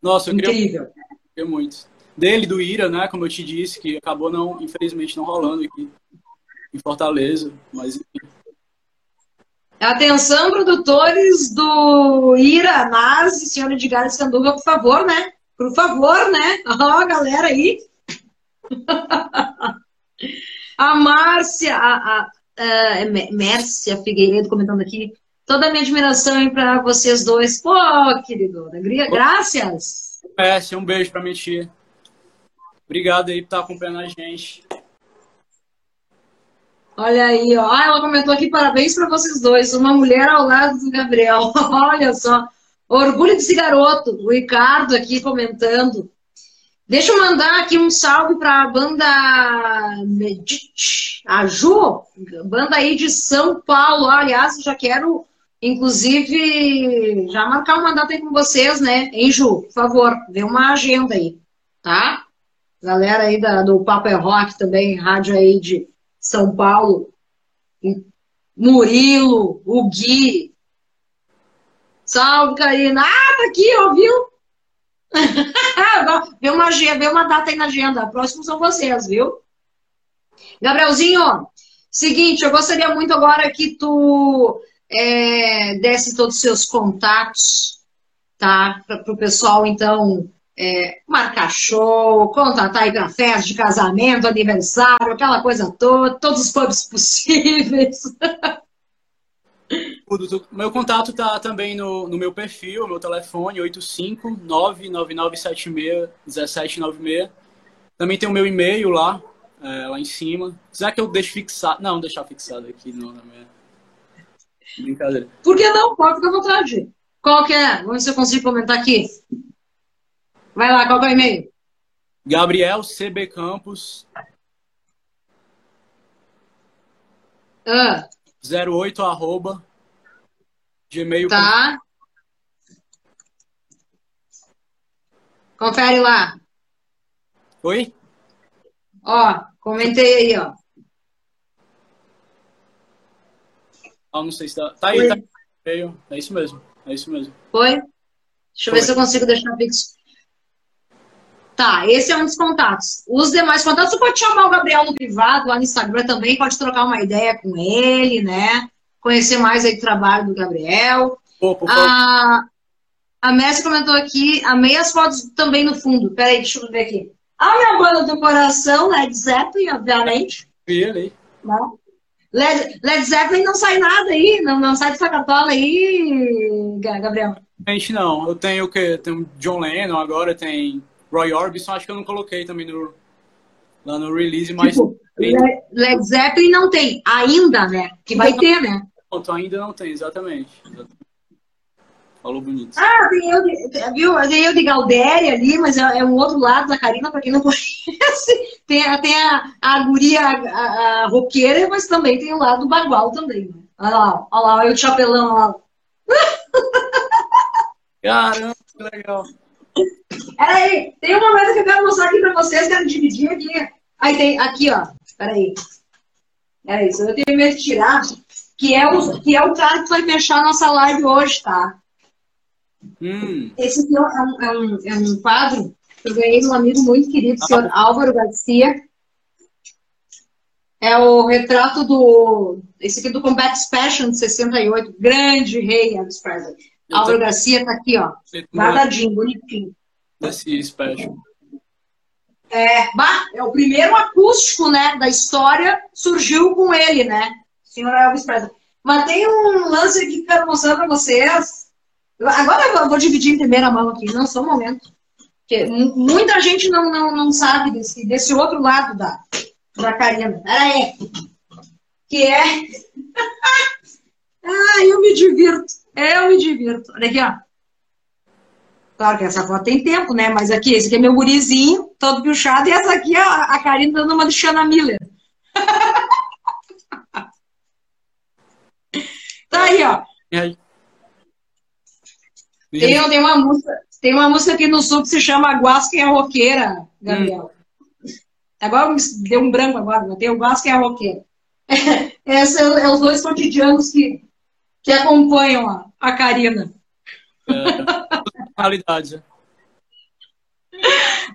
Nossa, eu Incrível. queria muito. Dele, do Ira, né, como eu te disse, que acabou não, infelizmente, não rolando aqui em Fortaleza, mas enfim. Atenção, produtores do Ira, Nazi, senhor Edgar Escanduva, por favor, né? Por favor, né? Ó, oh, galera aí. a Márcia, a, a, uh, Mércia Figueiredo comentando aqui. Toda a minha admiração para vocês dois. Pô, querido, graças. Mércia, um beijo para minha tia. Obrigado aí por estar acompanhando a gente. Olha aí, ó. Ah, ela comentou aqui, parabéns para vocês dois. Uma mulher ao lado do Gabriel. Olha só. Orgulho desse garoto. O Ricardo aqui comentando. Deixa eu mandar aqui um salve para a banda Medit, a Ju, banda aí de São Paulo. Aliás, já quero, inclusive, já marcar uma data aí com vocês, né? Hein, Ju? Por favor, dê uma agenda aí, tá? Galera aí da, do Papo é Rock também, rádio aí de São Paulo. Murilo, o Gui. Salve, Karina. Ah, tá aqui, ouviu? vê, uma, vê uma data aí na agenda. Próximo são vocês, viu? Gabrielzinho, seguinte, eu gostaria muito agora que tu é, desse todos os seus contatos, tá? Para o pessoal, então, é, marcar show, contratar festa de casamento, aniversário, aquela coisa toda, todos os pubs possíveis. Meu contato tá também no, no meu perfil, meu telefone, 85999761796. Também tem o meu e-mail lá, é, lá em cima. Será que eu deixo fixado? Não, deixar fixado aqui não, na minha... Brincadeira. Por que não? Pode ficar à vontade. Qual que é? Vamos ver se eu consigo comentar aqui. Vai lá, qual é o e-mail? Gabriel CB Campos. Ah. 08 arroba gmail. Tá. Confere lá. Oi? Ó, comentei aí, ó. Ah, não sei se tá. Tá aí, Foi. tá aí. É isso mesmo. É isso mesmo. Foi? Deixa eu Foi. ver se eu consigo deixar fixo. Tá, esse é um dos contatos. Os demais contatos, você pode chamar o Gabriel no privado, lá no Instagram também, pode trocar uma ideia com ele, né? Conhecer mais aí o trabalho do Gabriel. Pô, pô, pô. A, a Messi comentou aqui, amei as fotos também no fundo. Peraí, deixa eu ver aqui. A minha banda do coração, Led Zeppelin, obviamente. Vi ali. Não. Led, Led Zeppelin não sai nada aí, não, não sai de sacatola aí, Gabriel. Gente, não. Eu tenho o quê? Tem John Lennon agora, tem Roy Orbison, acho que eu não coloquei também no, lá no release, mas. Tipo, Led Zeppelin não tem, ainda, né? Que vai ter, né? Pronto, ainda não tem, exatamente. Falou bonito. Ah, tem eu, de, viu? Tem eu de Galdéria ali, mas é, é, um outro lado da Karina, para quem não conhece. Tem, tem a, a guria, a, a, roqueira, mas também tem o lado do bagual também. Né? Olha lá, olha lá, olha o chapelão lá. Caramba, que legal. Peraí, tem uma coisa que eu quero mostrar aqui pra vocês, quero dividir aqui. Aí tem, aqui, ó. Peraí. Peraí, isso eu tenho medo de tirar. Que é, o, que é o cara que vai fechar a nossa live hoje, tá? Hum. Esse aqui é um, é, um, é um quadro que eu ganhei de um amigo muito querido, o senhor Álvaro Garcia. É o retrato do. Esse aqui é do Combat Passion de 68, grande rei Elvis Presley. Álvaro Garcia tá aqui, ó. Guardadinho, bonitinho. Desse special. É, bah, é o primeiro acústico, né, da história, surgiu com ele, né? Senhor Elvis Presley. Mas tem um lance aqui que eu quero mostrar para vocês. Agora eu vou dividir em primeira mão aqui, não só um momento. Porque muita gente não, não, não sabe desse, desse outro lado da, da Karina. Pera aí. Que é. ah, eu me divirto. Eu me divirto. Olha aqui, ó. Claro que essa foto tem tempo, né? Mas aqui, esse aqui é meu gurizinho, todo puxado, e essa aqui é a, Karina dando uma do Xana Miller. tá aí, ó. E? Tem, tem, uma música, tem uma música aqui no sul que se chama Guasca é a Roqueira, Gabriel. Hum. Agora deu um branco agora, tem o Guasca é a Roqueira. Esses é, é os dois cotidianos que, que acompanham a, a Karina. É, realidade.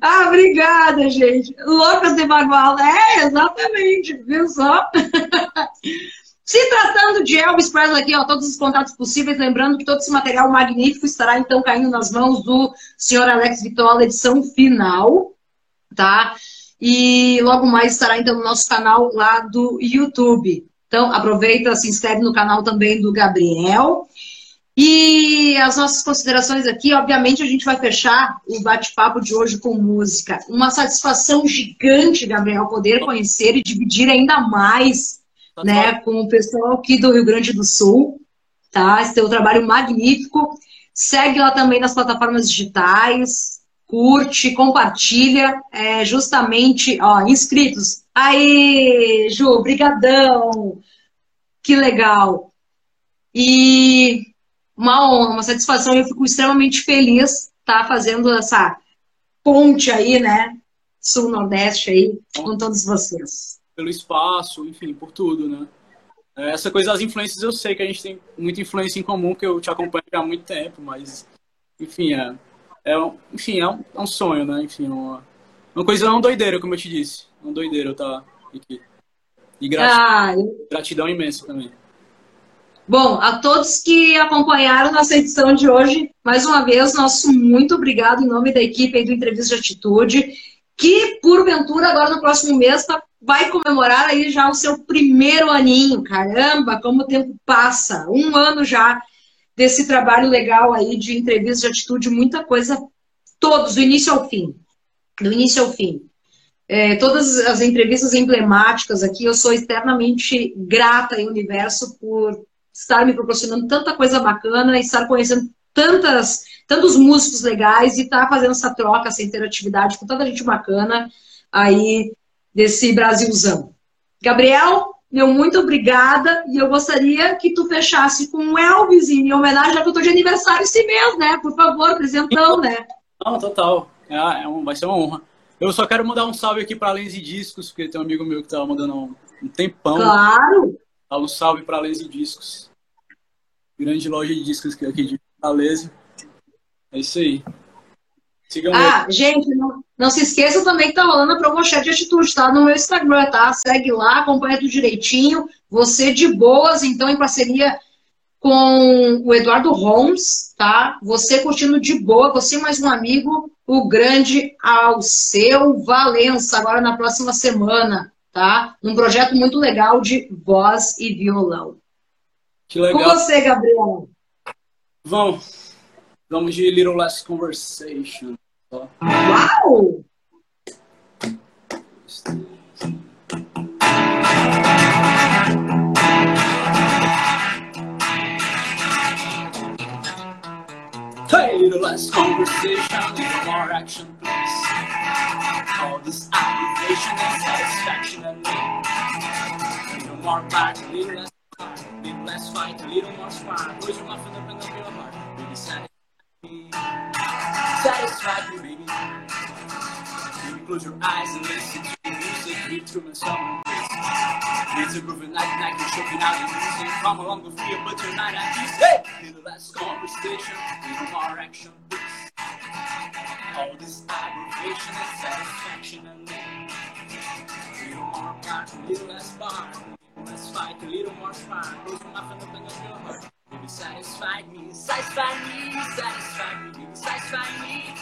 Ah, obrigada, gente. Loucas de Bagual. É, exatamente, viu só? Se tratando de Elvis Presley aqui, ó, todos os contatos possíveis, lembrando que todo esse material magnífico estará então caindo nas mãos do senhor Alex Vitola, edição final, tá? E logo mais estará então no nosso canal lá do YouTube Então, aproveita, se inscreve no canal também do Gabriel. E as nossas considerações aqui, obviamente, a gente vai fechar o bate-papo de hoje com música. Uma satisfação gigante, Gabriel, poder conhecer e dividir ainda mais tá né, com o pessoal aqui do Rio Grande do Sul. Tá? Esse teu trabalho magnífico. Segue lá também nas plataformas digitais, curte, compartilha, é, justamente, ó, inscritos. Aí, Ju, brigadão! Que legal! E uma honra, uma satisfação. Eu fico extremamente feliz estar tá, fazendo essa ponte aí, né? Sul-Nordeste aí, com todos vocês. Pelo espaço, enfim, por tudo, né? É, essa coisa das influências eu sei que a gente tem muita influência em comum, que eu te acompanho há muito tempo, mas, enfim, é, é, um, enfim, é, um, é um sonho, né? Enfim, uma, uma coisa, é uma doideira, como eu te disse. Uma doideira eu estar aqui. E gratidão, ah, gratidão imensa também. Bom, a todos que acompanharam nossa edição de hoje, mais uma vez, nosso muito obrigado em nome da equipe do Entrevista de Atitude, que, porventura, agora no próximo mês, tá, vai comemorar aí já o seu primeiro aninho. Caramba, como o tempo passa! Um ano já desse trabalho legal aí de entrevista de atitude, muita coisa, todos, do início ao fim. Do início ao fim. É, todas as entrevistas emblemáticas aqui, eu sou eternamente grata ao universo por estar me proporcionando tanta coisa bacana estar conhecendo tantas, tantos músicos legais e estar fazendo essa troca, essa interatividade com tanta gente bacana aí desse Brasilzão. Gabriel, meu muito obrigada e eu gostaria que tu fechasse com o Elvis em homenagem a que eu tô de aniversário esse mês, né? Por favor, presentão, né? Não, total. É, é um, vai ser uma honra. Eu só quero mandar um salve aqui para Lens e Discos, porque tem um amigo meu que tava mandando um, um tempão. Claro! Dá um salve para Lens e Discos grande loja de discos aqui de Fortaleza. É isso aí. Sigam ah, aí. gente, não, não se esqueça também que tá rolando a promoção de atitude, tá? No meu Instagram, tá? Segue lá, acompanha tudo direitinho. Você de boas, então, em parceria com o Eduardo Holmes, tá? Você curtindo de boa, você mais um amigo, o grande Alceu Valença, agora na próxima semana, tá? Um projeto muito legal de voz e violão. Que legal. Com você, Gabriel. Vamos. Vamos de Little Less Conversation. Uau! Hey, little less conversation, little more action, please. All this aggravation and satisfaction and me. Little more back, little less Little less fight, a little more smart. Pois uma fenda up up your heart. Baby, satisfy me. Satisfy me, baby. Close your eyes and listen to the music. Read through my summer It's a night, night, you're choking out your music. Come along with me, but tonight at peace. Hey! Little less conversation, little more action. All this aggravation and satisfaction and little more part, little less bar. Let's fight a little more my mouth and open up your heart. Baby, satisfy me, satisfy me, satisfy me, baby, satisfy me.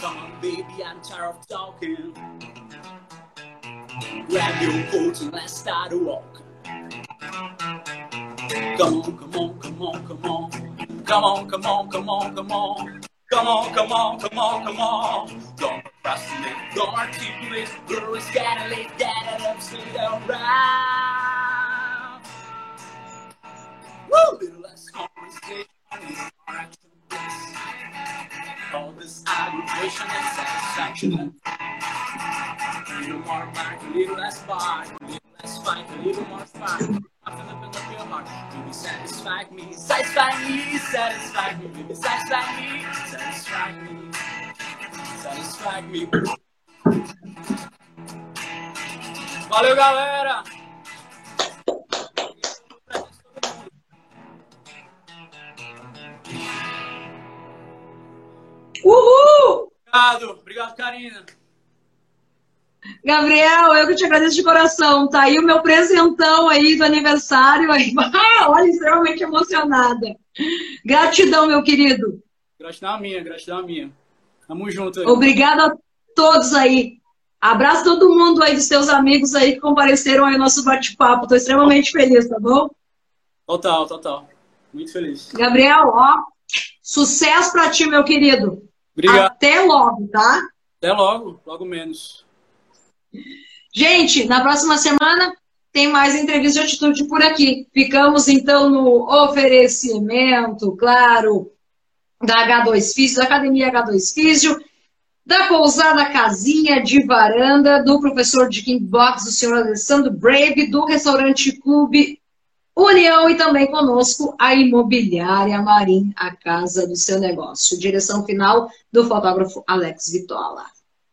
Come on, baby, I'm tired of talking. Grab your coat and let's start a walk. Come on, come on, come on, come on. Come on, come on, come on, come on. Come on, come on, come on, come on. Don't procrastinate, don't articulate. Girl, it's gotta lay that and upside down Woo! Little less conversation, All this aggravation and satisfaction. Little more back, little less bar, a little less fight, a little more spark. Nothing up and up your heart. Baby, satisfy me, satisfy me, satisfy me, baby, satisfy me, satisfy me, satisfy me. Valeu, galera! Uhul! Obrigado, obrigado, Karina. Gabriel, eu que te agradeço de coração. Tá aí o meu presentão aí do aniversário. Aí. Olha, extremamente emocionada. Gratidão, meu querido. Gratidão a minha, gratidão a minha. Tamo junto aí. Obrigada a todos aí. Abraço todo mundo aí dos teus amigos aí que compareceram aí ao nosso bate-papo. Estou extremamente feliz, tá bom? Total, total. Muito feliz. Gabriel, ó, sucesso para ti, meu querido. Obrigado. Até logo, tá? Até logo, logo menos. Gente, na próxima semana tem mais entrevista de atitude por aqui. Ficamos então no oferecimento, claro, da H2 Físio, da Academia H2 Físio, da pousada Casinha de Varanda, do professor de Kickbox, o senhor Alessandro Brave, do restaurante Clube União e também conosco a Imobiliária Marim, a casa do seu negócio. Direção final do fotógrafo Alex Vitola.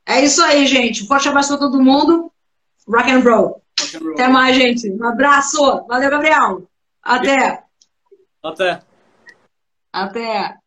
É isso aí, gente. Um forte abraço para todo mundo. Rock and roll. Rock and roll. Até mais, gente. Um abraço. Valeu, Gabriel. Até. Até. Até.